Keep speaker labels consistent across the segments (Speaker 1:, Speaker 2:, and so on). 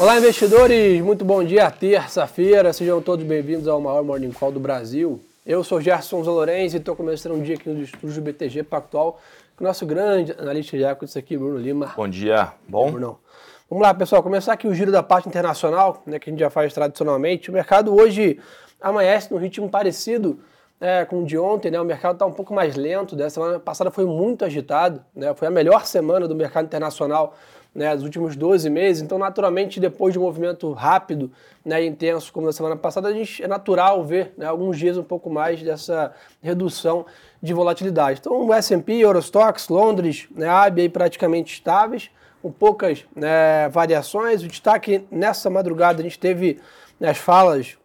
Speaker 1: Olá, investidores! Muito bom dia, terça-feira. Sejam todos bem-vindos ao maior Morning Call do Brasil. Eu sou Gerson Zalorenzi e estou começando um dia aqui no estúdio do BTG Pactual com o nosso grande analista de equities aqui, Bruno Lima.
Speaker 2: Bom dia, bom?
Speaker 1: Bruno. Vamos lá, pessoal, começar aqui o giro da parte internacional, né, que a gente já faz tradicionalmente. O mercado hoje amanhece num ritmo parecido é, com o de ontem, né? O mercado está um pouco mais lento. Né? semana passada foi muito agitado, né? Foi a melhor semana do mercado internacional né, dos últimos 12 meses. Então, naturalmente, depois de um movimento rápido né, e intenso, como na semana passada, a gente, é natural ver né, alguns dias um pouco mais dessa redução de volatilidade. Então, o S&P, Eurostox, Londres, né, AB praticamente estáveis, com poucas né, variações. O destaque nessa madrugada a gente teve né, as falas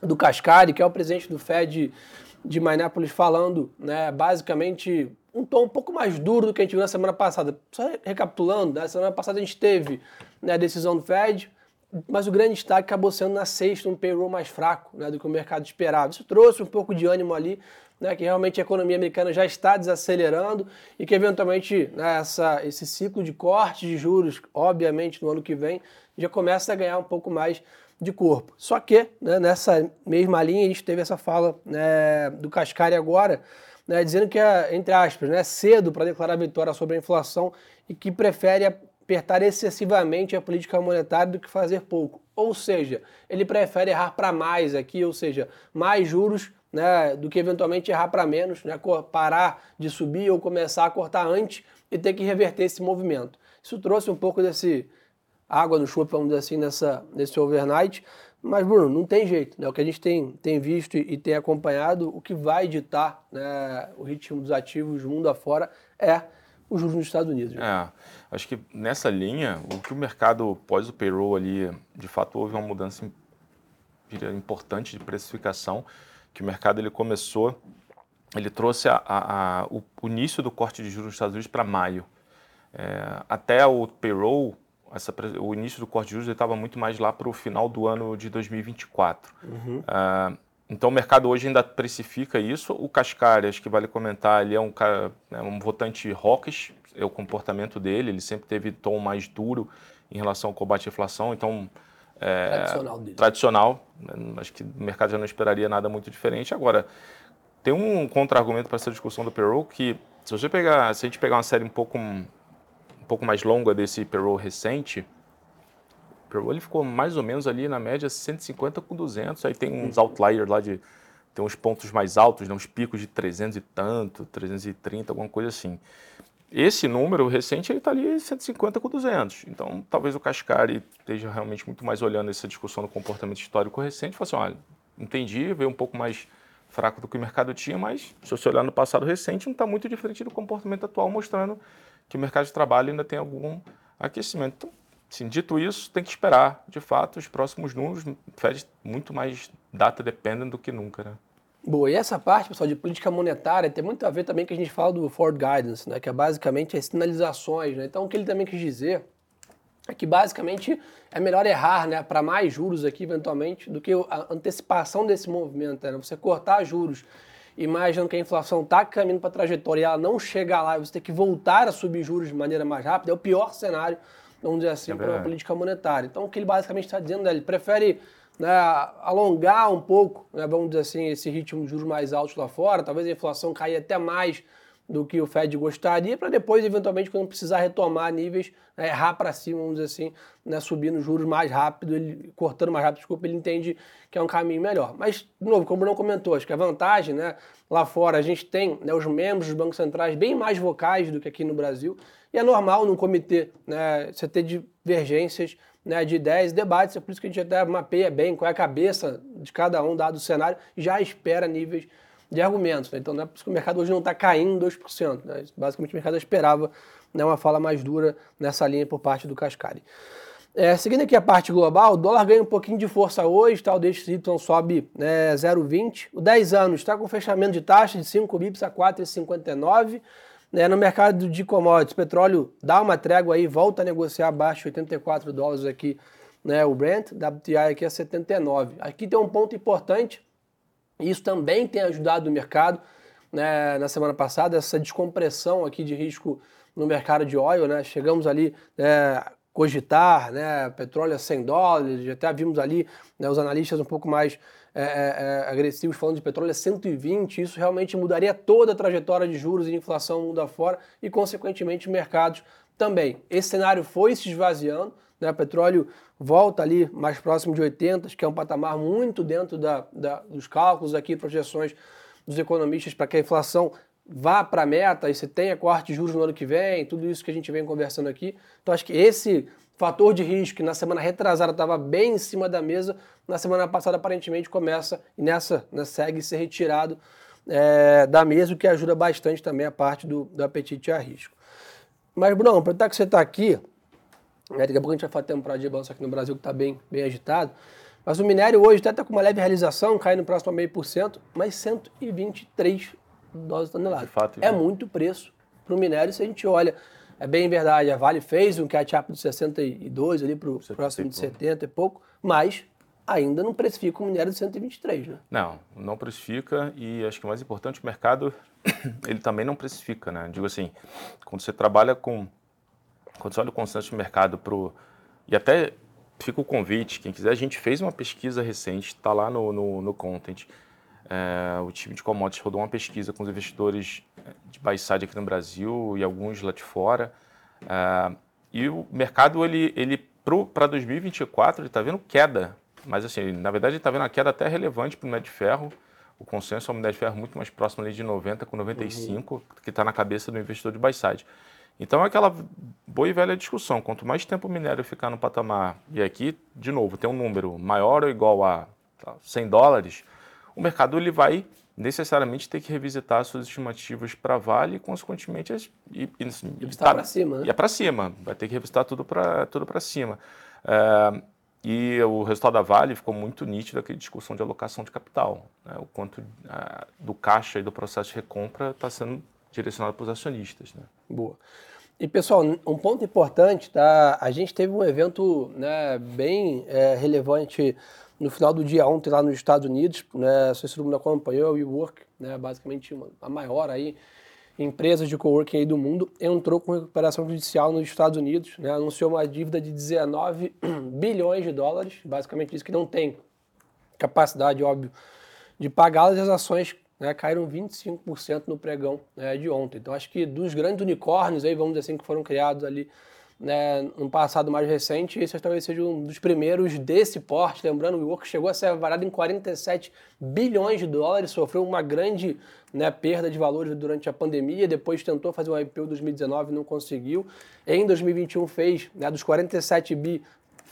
Speaker 1: do Cascari, que é o presidente do Fed de Minneapolis, falando né, basicamente um tom um pouco mais duro do que a gente viu na semana passada. Só recapitulando, na semana passada a gente teve né, a decisão do Fed, mas o grande destaque acabou sendo na sexta, um payroll mais fraco né, do que o mercado esperava. Isso trouxe um pouco de ânimo ali, né, que realmente a economia americana já está desacelerando e que eventualmente né, essa, esse ciclo de corte de juros, obviamente no ano que vem, já começa a ganhar um pouco mais de corpo. Só que né, nessa mesma linha a gente teve essa fala né, do Cascari agora, né, dizendo que é, entre aspas, né, cedo para declarar vitória sobre a inflação e que prefere apertar excessivamente a política monetária do que fazer pouco. Ou seja, ele prefere errar para mais aqui, ou seja, mais juros né, do que eventualmente errar para menos, né, parar de subir ou começar a cortar antes e ter que reverter esse movimento. Isso trouxe um pouco desse água no chope, vamos dizer assim, nessa, nesse overnight. Mas, Bruno, não tem jeito. Né? O que a gente tem, tem visto e, e tem acompanhado, o que vai ditar né, o ritmo dos ativos mundo afora é o juros nos Estados Unidos.
Speaker 2: Né? É, acho que nessa linha, o que o mercado, pós o payroll ali, de fato houve uma mudança importante de precificação, que o mercado ele começou, ele trouxe a, a, a, o, o, início do corte de juros nos Estados Unidos para maio. É, até o payroll, essa, o início do corte de juros estava muito mais lá para o final do ano de 2024. Uhum. Uh, então o mercado hoje ainda precifica isso. O Cascari, acho que vale comentar, ele é um, cara, é um votante hawkish, é o comportamento dele, ele sempre teve tom mais duro em relação ao combate à inflação, então...
Speaker 1: É, tradicional dele.
Speaker 2: Tradicional, né, acho que o mercado já não esperaria nada muito diferente. Agora, tem um contra-argumento para essa discussão do payroll que, se você pegar, se a gente pegar uma série um pouco pouco mais longa desse payroll recente, o payroll ele ficou mais ou menos ali na média 150 com 200, aí tem uns outliers lá de tem uns pontos mais altos, né, uns picos de 300 e tanto, 330, alguma coisa assim. Esse número recente ele está ali 150 com 200. Então, talvez o Cascari esteja realmente muito mais olhando essa discussão do comportamento histórico recente e assim, olha, entendi, veio um pouco mais fraco do que o mercado tinha, mas se você olhar no passado recente, não está muito diferente do comportamento atual, mostrando que o mercado de trabalho ainda tem algum aquecimento. Então, assim, dito isso, tem que esperar, de fato, os próximos números. Fed muito mais data dependent do que nunca, né?
Speaker 1: Boa, e essa parte, pessoal, de política monetária tem muito a ver também que a gente fala do forward guidance, né, que é basicamente as sinalizações, né? Então, o que ele também quis dizer é que basicamente é melhor errar, né, para mais juros aqui eventualmente do que a antecipação desse movimento, né? Você cortar juros imaginando que a inflação está caminhando para a trajetória e ela não chega lá e você tem que voltar a subir juros de maneira mais rápida, é o pior cenário, vamos dizer assim, é para uma política monetária. Então, o que ele basicamente está dizendo é ele prefere né, alongar um pouco, né, vamos dizer assim, esse ritmo de juros mais altos lá fora, talvez a inflação caia até mais do que o Fed gostaria, para depois, eventualmente, quando precisar retomar níveis, né, errar para cima, vamos dizer assim, né, subindo juros mais rápido, ele, cortando mais rápido, desculpa, ele entende que é um caminho melhor. Mas, de novo, como Bruno comentou, acho que a vantagem, né, lá fora a gente tem né, os membros dos bancos centrais bem mais vocais do que aqui no Brasil, e é normal num comitê né, você ter divergências né, de ideias, debates, é por isso que a gente até mapeia bem qual é a cabeça de cada um, dado o cenário, já espera níveis de argumentos. Né? Então não é por isso que o mercado hoje não está caindo 2%. Né? Basicamente o mercado esperava né, uma fala mais dura nessa linha por parte do Cascari. É, seguindo aqui a parte global, o dólar ganha um pouquinho de força hoje, tá? o DXY sobe né, 0,20. O 10 anos está com fechamento de taxa de 5 bips a 4,59. Né, no mercado de commodities, petróleo dá uma trégua aí, volta a negociar abaixo de 84 dólares aqui, né, o Brent, WTI aqui a 79. Aqui tem um ponto importante, isso também tem ajudado o mercado né, na semana passada, essa descompressão aqui de risco no mercado de óleo, né? Chegamos ali, é, cogitar, né? Petróleo a 100 dólares, até vimos ali né, os analistas um pouco mais é, é, é agressivos falando de petróleo a 120, isso realmente mudaria toda a trajetória de juros e inflação mundo afora e, consequentemente, mercados também. Esse cenário foi se esvaziando, né? O petróleo volta ali mais próximo de 80, que é um patamar muito dentro da, da, dos cálculos aqui, projeções dos economistas para que a inflação vá para a meta e você tenha corte de juros no ano que vem, tudo isso que a gente vem conversando aqui. Então acho que esse fator de risco que na semana retrasada estava bem em cima da mesa, na semana passada aparentemente começa e nessa né, segue ser retirado é, da mesa, o que ajuda bastante também a parte do, do apetite a risco. Mas, Bruno, aproveitar que você está aqui, né, daqui a pouco a gente vai falar temporada de balanço aqui no Brasil que está bem, bem agitado, mas o minério hoje até está com uma leve realização, caindo próximo a meio por cento, mas 123 dólares tonelada. Fato, é muito preço para o minério se a gente olha. É bem verdade, a Vale fez um catch-up de 62 ali para o próximo de 70 e pouco, mas ainda não precifica um minério de 123, né?
Speaker 2: Não, não precifica e acho que o mais importante, o mercado, ele também não precifica, né? Digo assim, quando você trabalha com, quando você olha o consenso de mercado pro, e até fica o convite, quem quiser, a gente fez uma pesquisa recente, está lá no, no, no content, é, o time de commodities rodou uma pesquisa com os investidores é, de buy side aqui no Brasil e alguns lá de fora. É, e o mercado, ele, ele para 2024, ele está vendo queda. Mas, assim, na verdade, ele está vendo uma queda até relevante para o minério de ferro. O consenso é um minério de ferro muito mais próximo ali de 90 com 95, uhum. que está na cabeça do investidor de buy side. Então, é aquela boa e velha discussão. Quanto mais tempo o minério ficar no patamar, e aqui, de novo, tem um número maior ou igual a 100 dólares, o mercado ele vai necessariamente ter que revisitar suas estimativas para Vale e, consequentemente, e,
Speaker 1: e, assim, tá, para cima. Né?
Speaker 2: E é para cima, vai ter que revisitar tudo para tudo cima. É, e o resultado da Vale ficou muito nítido aquela discussão de alocação de capital. Né? O quanto é, do caixa e do processo de recompra está sendo direcionado para os acionistas. Né?
Speaker 1: Boa. E pessoal, um ponto importante, tá? A gente teve um evento né, bem é, relevante no final do dia ontem lá nos Estados Unidos, né, se você não acompanhou, o WeWork, né, basicamente uma, a maior aí empresa de coworking aí do mundo, entrou com recuperação judicial nos Estados Unidos, né, anunciou uma dívida de 19 bilhões de dólares, basicamente disse que não tem capacidade, óbvio, de pagá-las e as ações né, caíram 25% no pregão né, de ontem. Então acho que dos grandes unicórnios aí, vamos dizer assim, que foram criados ali né, no passado mais recente, esse talvez seja um dos primeiros desse porte. Lembrando, o WeWork chegou a ser avaliado em 47 bilhões de dólares, sofreu uma grande né, perda de valores durante a pandemia, depois tentou fazer um IPO em 2019 não conseguiu. Em 2021 fez, né, dos 47 bi,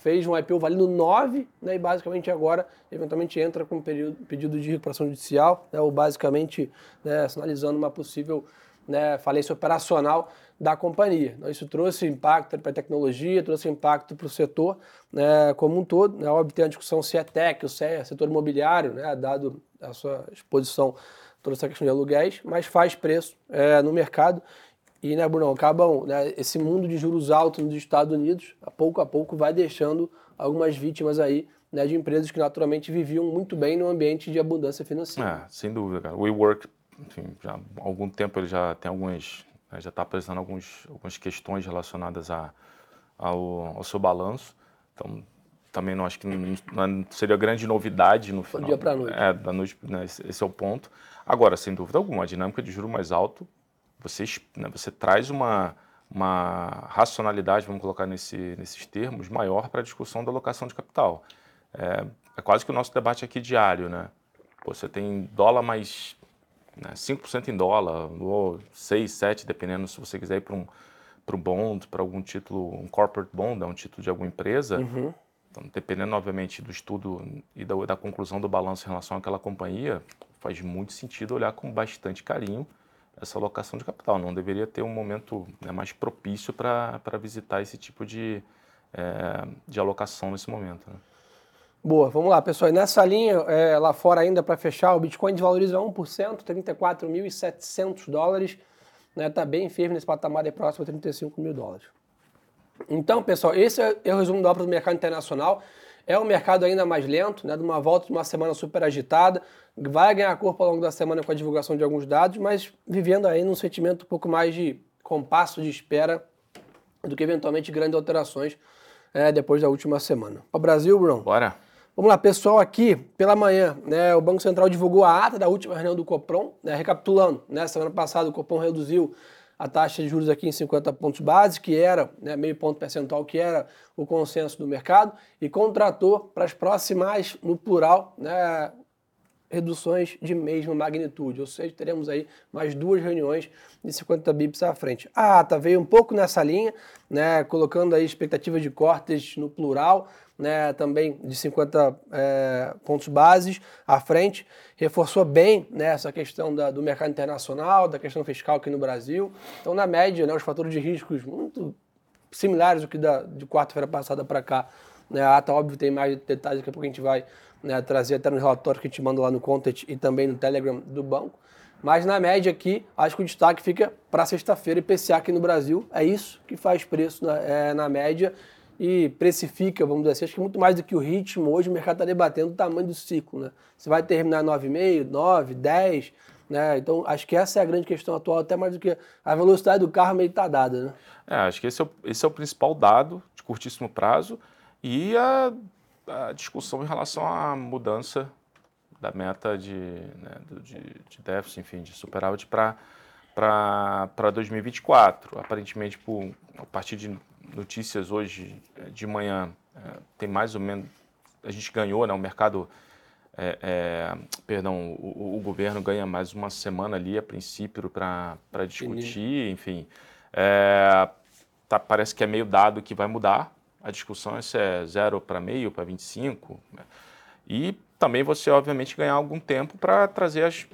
Speaker 1: fez um IPO valendo 9, né, e basicamente agora, eventualmente, entra com um pedido, pedido de recuperação judicial, né, ou basicamente né, sinalizando uma possível né, falência operacional da companhia. Então, isso trouxe impacto para a tecnologia, trouxe impacto para o setor né, como um todo. Né, óbvio, tem a discussão se é tech se é setor imobiliário, né, dado a sua exposição toda essa questão de aluguéis, mas faz preço é, no mercado. E, né, Bruno, acabam, né, esse mundo de juros altos nos Estados Unidos, a pouco a pouco, vai deixando algumas vítimas aí né, de empresas que naturalmente viviam muito bem no ambiente de abundância financeira.
Speaker 2: É, sem dúvida, cara. O WeWork, enfim, já há algum tempo ele já tem algumas né, já está apresentando alguns, algumas questões relacionadas a, ao, ao seu balanço. Então, também não acho que não, não seria grande novidade no final.
Speaker 1: Do dia para noite.
Speaker 2: É, da noite, né, esse, esse, é o ponto. Agora, sem dúvida alguma, a dinâmica de juro mais alto, você, né, você traz uma, uma racionalidade, vamos colocar nesse, nesses termos, maior para a discussão da alocação de capital. É, é, quase que o nosso debate aqui diário, né? Pô, você tem dólar mais né, 5% em dólar, ou 6, 7, dependendo se você quiser ir para um, para um bond, para algum título, um corporate bond, é um título de alguma empresa. Uhum. Então, dependendo, obviamente, do estudo e da, da conclusão do balanço em relação àquela companhia, faz muito sentido olhar com bastante carinho essa alocação de capital. Não deveria ter um momento né, mais propício para visitar esse tipo de, é, de alocação nesse momento. Né?
Speaker 1: Boa, vamos lá, pessoal. E nessa linha, é, lá fora ainda para fechar, o Bitcoin desvaloriza 1%, 34.700 dólares. Está né, tá bem firme nesse patamar de próximo a 35 mil dólares. Então, pessoal, esse é o resumo da obra do mercado internacional. É um mercado ainda mais lento, né, de uma volta de uma semana super agitada. Vai ganhar corpo ao longo da semana com a divulgação de alguns dados, mas vivendo aí num sentimento um pouco mais de compasso de espera do que eventualmente grandes alterações é, depois da última semana. Para o Brasil, Bruno?
Speaker 2: Bora.
Speaker 1: Vamos lá, pessoal, aqui pela manhã, né, o Banco Central divulgou a ata da última reunião do Copom, né, recapitulando, né, semana passada o Copom reduziu a taxa de juros aqui em 50 pontos base, que era, né, meio ponto percentual, que era o consenso do mercado, e contratou para as próximas, no plural, né, reduções de mesma magnitude, ou seja, teremos aí mais duas reuniões de 50 bips à frente. A ata veio um pouco nessa linha, né, colocando aí expectativa de cortes no plural, né, também de 50 é, pontos bases à frente, reforçou bem né, essa questão da, do mercado internacional, da questão fiscal aqui no Brasil. Então, na média, né, os fatores de riscos muito similares do que da, de quarta-feira passada para cá. Né, a ata, óbvio, tem mais detalhes, daqui a pouco a gente vai né, trazer até no relatório que a gente manda lá no Content e também no Telegram do banco. Mas na média aqui, acho que o destaque fica para sexta-feira IPCA aqui no Brasil. É isso que faz preço na, é, na média e precifica, vamos dizer assim, acho que muito mais do que o ritmo, hoje o mercado está debatendo o tamanho do ciclo, né? Você vai terminar 9,5, 9, 10, né? Então, acho que essa é a grande questão atual, até mais do que a velocidade do carro meio está dada, né?
Speaker 2: É, acho que esse é, o, esse é o principal dado de curtíssimo prazo e a, a discussão em relação à mudança da meta de, né, de, de déficit, enfim, de superávit para para 2024. Aparentemente, por, a partir de notícias hoje eh, de manhã, é, tem mais ou menos. A gente ganhou, né? O mercado. É, é, perdão, o, o, governo ganha mais uma semana ali, a princípio, para discutir, enfim. Tá, parece que é meio dado que vai mudar. A discussão é se é zero para meio, para 25. Né? E também você, obviamente, ganhar algum tempo para trazer as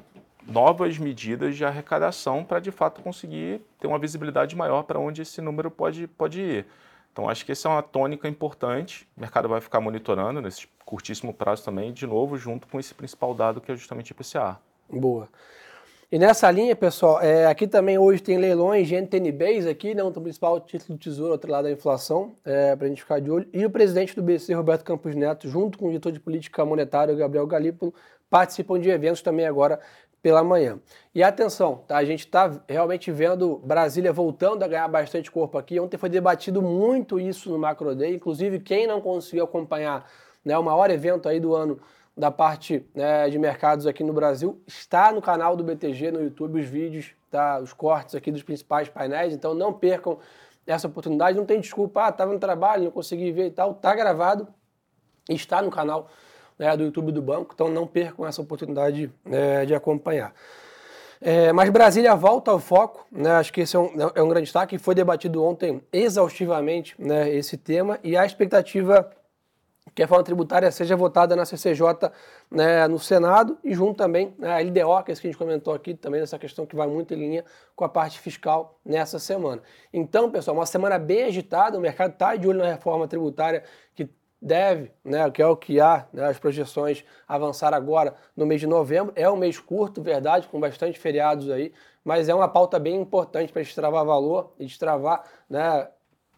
Speaker 2: novas medidas de arrecadação para de fato conseguir ter uma visibilidade maior para onde esse número pode, pode ir. Então acho que essa é uma tônica importante. O mercado vai ficar monitorando nesse curtíssimo prazo também, de novo, junto com esse principal dado que é justamente o IPCA.
Speaker 1: Boa. E nessa linha, pessoal, é, aqui também hoje tem leilões de NTNBs aqui, né, o principal título do Tesouro, outro lado da inflação, é, para a gente ficar de olho. E o presidente do BC, Roberto Campos Neto, junto com o diretor de política monetária, Gabriel Galípolo, participam de eventos também agora pela manhã. E atenção, tá? a gente está realmente vendo Brasília voltando a ganhar bastante corpo aqui. Ontem foi debatido muito isso no Macro Day, inclusive quem não conseguiu acompanhar né, o maior evento aí do ano da parte né, de mercados aqui no Brasil, está no canal do BTG no YouTube, os vídeos, tá, os cortes aqui dos principais painéis, então não percam essa oportunidade, não tem desculpa, ah, estava no trabalho, não consegui ver e tal, tá gravado, está no canal né, do YouTube do banco, então não percam essa oportunidade é, de acompanhar. É, mas Brasília volta ao foco, né, acho que esse é um, é um grande destaque, foi debatido ontem exaustivamente né, esse tema, e a expectativa que a reforma tributária seja votada na CCJ né, no Senado e junto também né, a LDO, que é que a gente comentou aqui, também essa questão que vai muito em linha com a parte fiscal nessa semana. Então, pessoal, uma semana bem agitada, o mercado está de olho na reforma tributária que deve, né, que é o que há, né, as projeções avançar agora no mês de novembro. É um mês curto, verdade, com bastante feriados aí, mas é uma pauta bem importante para destravar valor e destravar né,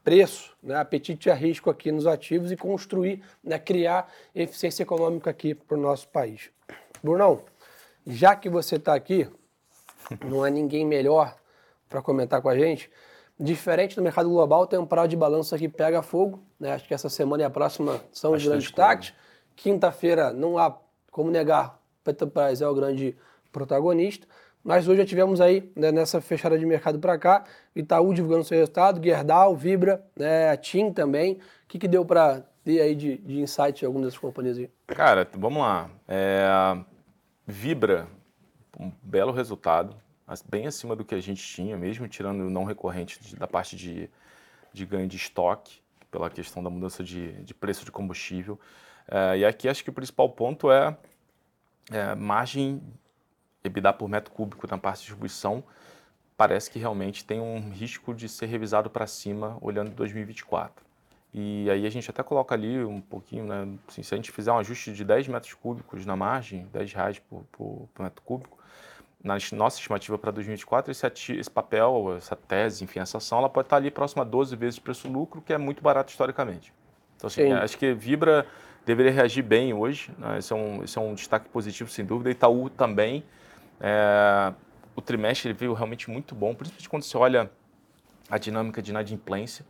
Speaker 1: preço, né, apetite a risco aqui nos ativos e construir, né, criar eficiência econômica aqui para o nosso país. Brunão, já que você está aqui, não é ninguém melhor para comentar com a gente. Diferente do mercado global, tem um prazo de balança que pega fogo. Né? Acho que essa semana e a próxima são os grandes destaques. Quinta-feira não há como negar, Petrobras é o grande protagonista. Mas hoje já tivemos aí, né, nessa fechada de mercado para cá, Itaú divulgando seu resultado, Gerdau, Vibra, né, a TIM também. O que, que deu para ter aí de, de insight em algumas dessas companhias aí?
Speaker 2: Cara, vamos lá. É, Vibra, um belo resultado bem acima do que a gente tinha, mesmo tirando o não recorrente de, da parte de, de ganho de estoque, pela questão da mudança de, de preço de combustível. É, e aqui acho que o principal ponto é, é margem EBITDA por metro cúbico na parte de distribuição, parece que realmente tem um risco de ser revisado para cima olhando 2024. E aí a gente até coloca ali um pouquinho, né? Assim, se a gente fizer um ajuste de 10 metros cúbicos na margem, 10 reais por, por, por metro cúbico, na nossa estimativa para 2024, esse, esse, papel, essa tese, enfim, essa ação, ela pode estar ali próxima a 12 vezes preço-lucro, que é muito barato historicamente. Então, assim, acho que Vibra deveria reagir bem hoje, né? esse, é um, esse é um destaque positivo, sem dúvida. Itaú também. É, o trimestre ele veio realmente muito bom, principalmente quando você olha a dinâmica de inadimplência.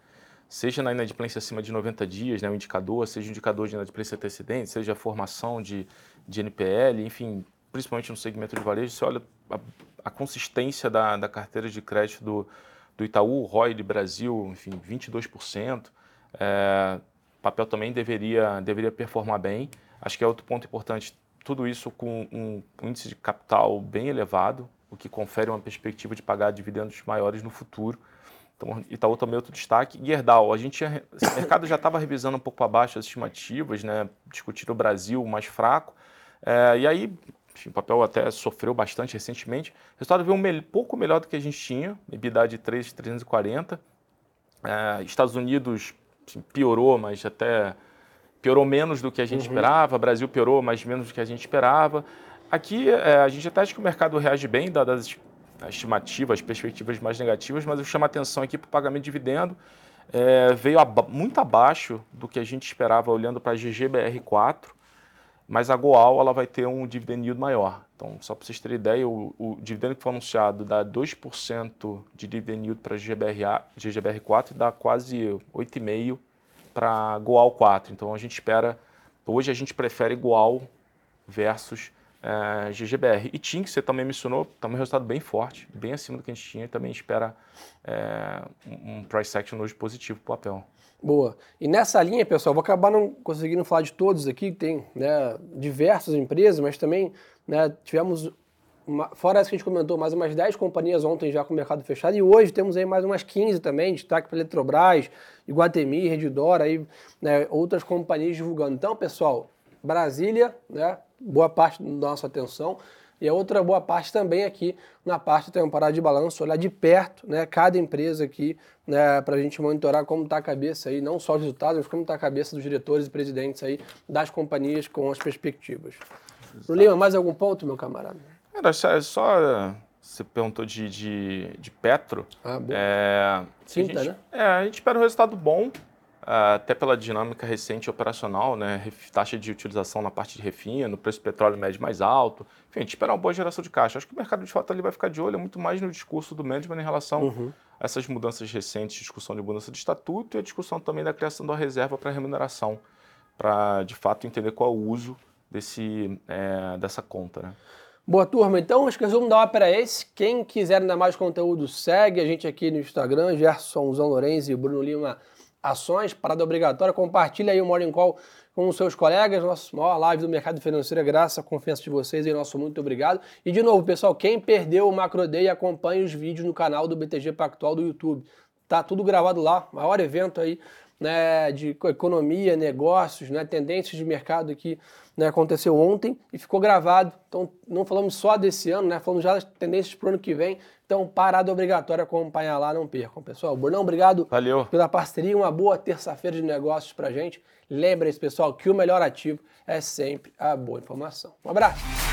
Speaker 2: seja na inadimplência acima de 90 dias, né, o indicador, seja o indicador de inadimplência antecedente, seja a formação de, de NPL, enfim, principalmente no segmento de varejo, você olha a, a consistência da, da carteira de crédito do, do Itaú, ROI de Brasil, enfim, 22%. É, papel também deveria, deveria performar bem. Acho que é outro ponto importante, tudo isso com um índice de capital bem elevado, o que confere uma perspectiva de pagar dividendos maiores no futuro. Então, Itaú também é outro destaque. Gerdau, a gente o mercado já estava revisando um pouco para baixo as estimativas, né, discutindo o Brasil mais fraco. É, e aí, o papel até sofreu bastante recentemente. O resultado veio um pouco melhor do que a gente tinha, EBITDA de 3,340. É, Estados Unidos assim, piorou, mas até piorou menos do que a gente uhum. esperava. Brasil piorou, mas menos do que a gente esperava. Aqui é, a gente até acha que o mercado reage bem, dadas as estimativas, as perspectivas mais negativas, mas eu chamo a atenção aqui para o pagamento de dividendo. É, veio muito abaixo do que a gente esperava olhando para a GGBR4, mas a Goal ela vai ter um dividend yield maior. Então, só para vocês terem ideia, o, o, dividendo que foi anunciado dá 2% de dividend yield para a GGBR4 e dá quase 8,5% para Goal 4. Então, a gente espera, hoje a gente prefere Goal versus é, GGBR. E TIM, que você também mencionou, também um resultado bem forte, bem acima do que a gente tinha, e também espera é, um price action hoje positivo para o papel.
Speaker 1: Boa. E nessa linha, pessoal, vou acabar não conseguindo falar de todos aqui, tem né, diversas empresas, mas também né, tivemos, uma, fora essa que a gente comentou, mais umas 10 companhias ontem já com o mercado fechado, e hoje temos aí mais umas 15 também, destaque para Eletrobras, Iguatemi, Redidor, aí, né, outras companhias divulgando. Então, pessoal, Brasília, né, boa parte da nossa atenção. E a outra boa parte também aqui na parte da temporada de balanço, olhar de perto né, cada empresa aqui, né, para a gente monitorar como está a cabeça aí, não só os resultados, mas como está a cabeça dos diretores e presidentes aí das companhias com as perspectivas. Lima, mais algum ponto, meu camarada?
Speaker 2: Era só, você perguntou de, de, de Petro.
Speaker 1: Ah, bom.
Speaker 2: É,
Speaker 1: Cinta,
Speaker 2: gente,
Speaker 1: né?
Speaker 2: É, a gente espera um resultado bom, até pela dinâmica recente operacional, né, taxa de utilização na parte de refino, no preço do petróleo médio mais alto, enfim, a gente espera uma boa geração de caixa. Acho que o mercado de fato ali vai ficar de olho muito mais no discurso do management em relação uhum. a essas mudanças recentes, discussão de mudança de estatuto e a discussão também da criação da reserva para remuneração, para de fato entender qual é o uso desse, é, dessa conta. Né?
Speaker 1: Boa turma, então acho que o resumo da ópera é esse. Quem quiser ainda mais conteúdo, segue a gente aqui no Instagram, Gerson Zão Lourenço e Bruno Lima ações, parada obrigatória. Compartilha aí o Morning Call com os seus colegas, nossa maior live do mercado financeiro, graças à confiança de vocês e nosso muito obrigado. E de novo, pessoal, quem perdeu o Macro Day, acompanhe os vídeos no canal do BTG Pactual do YouTube. Tá tudo gravado lá, maior evento aí né, de economia, negócios, né, tendências de mercado que né, aconteceu ontem e ficou gravado. Então, não falamos só desse ano, né, falamos já das tendências para o ano que vem. Então, parada obrigatória acompanhar lá, não percam, pessoal. Burnão, obrigado
Speaker 2: Valeu.
Speaker 1: pela parceria. Uma boa terça-feira de negócios para gente. Lembre-se, pessoal, que o melhor ativo é sempre a boa informação. Um abraço.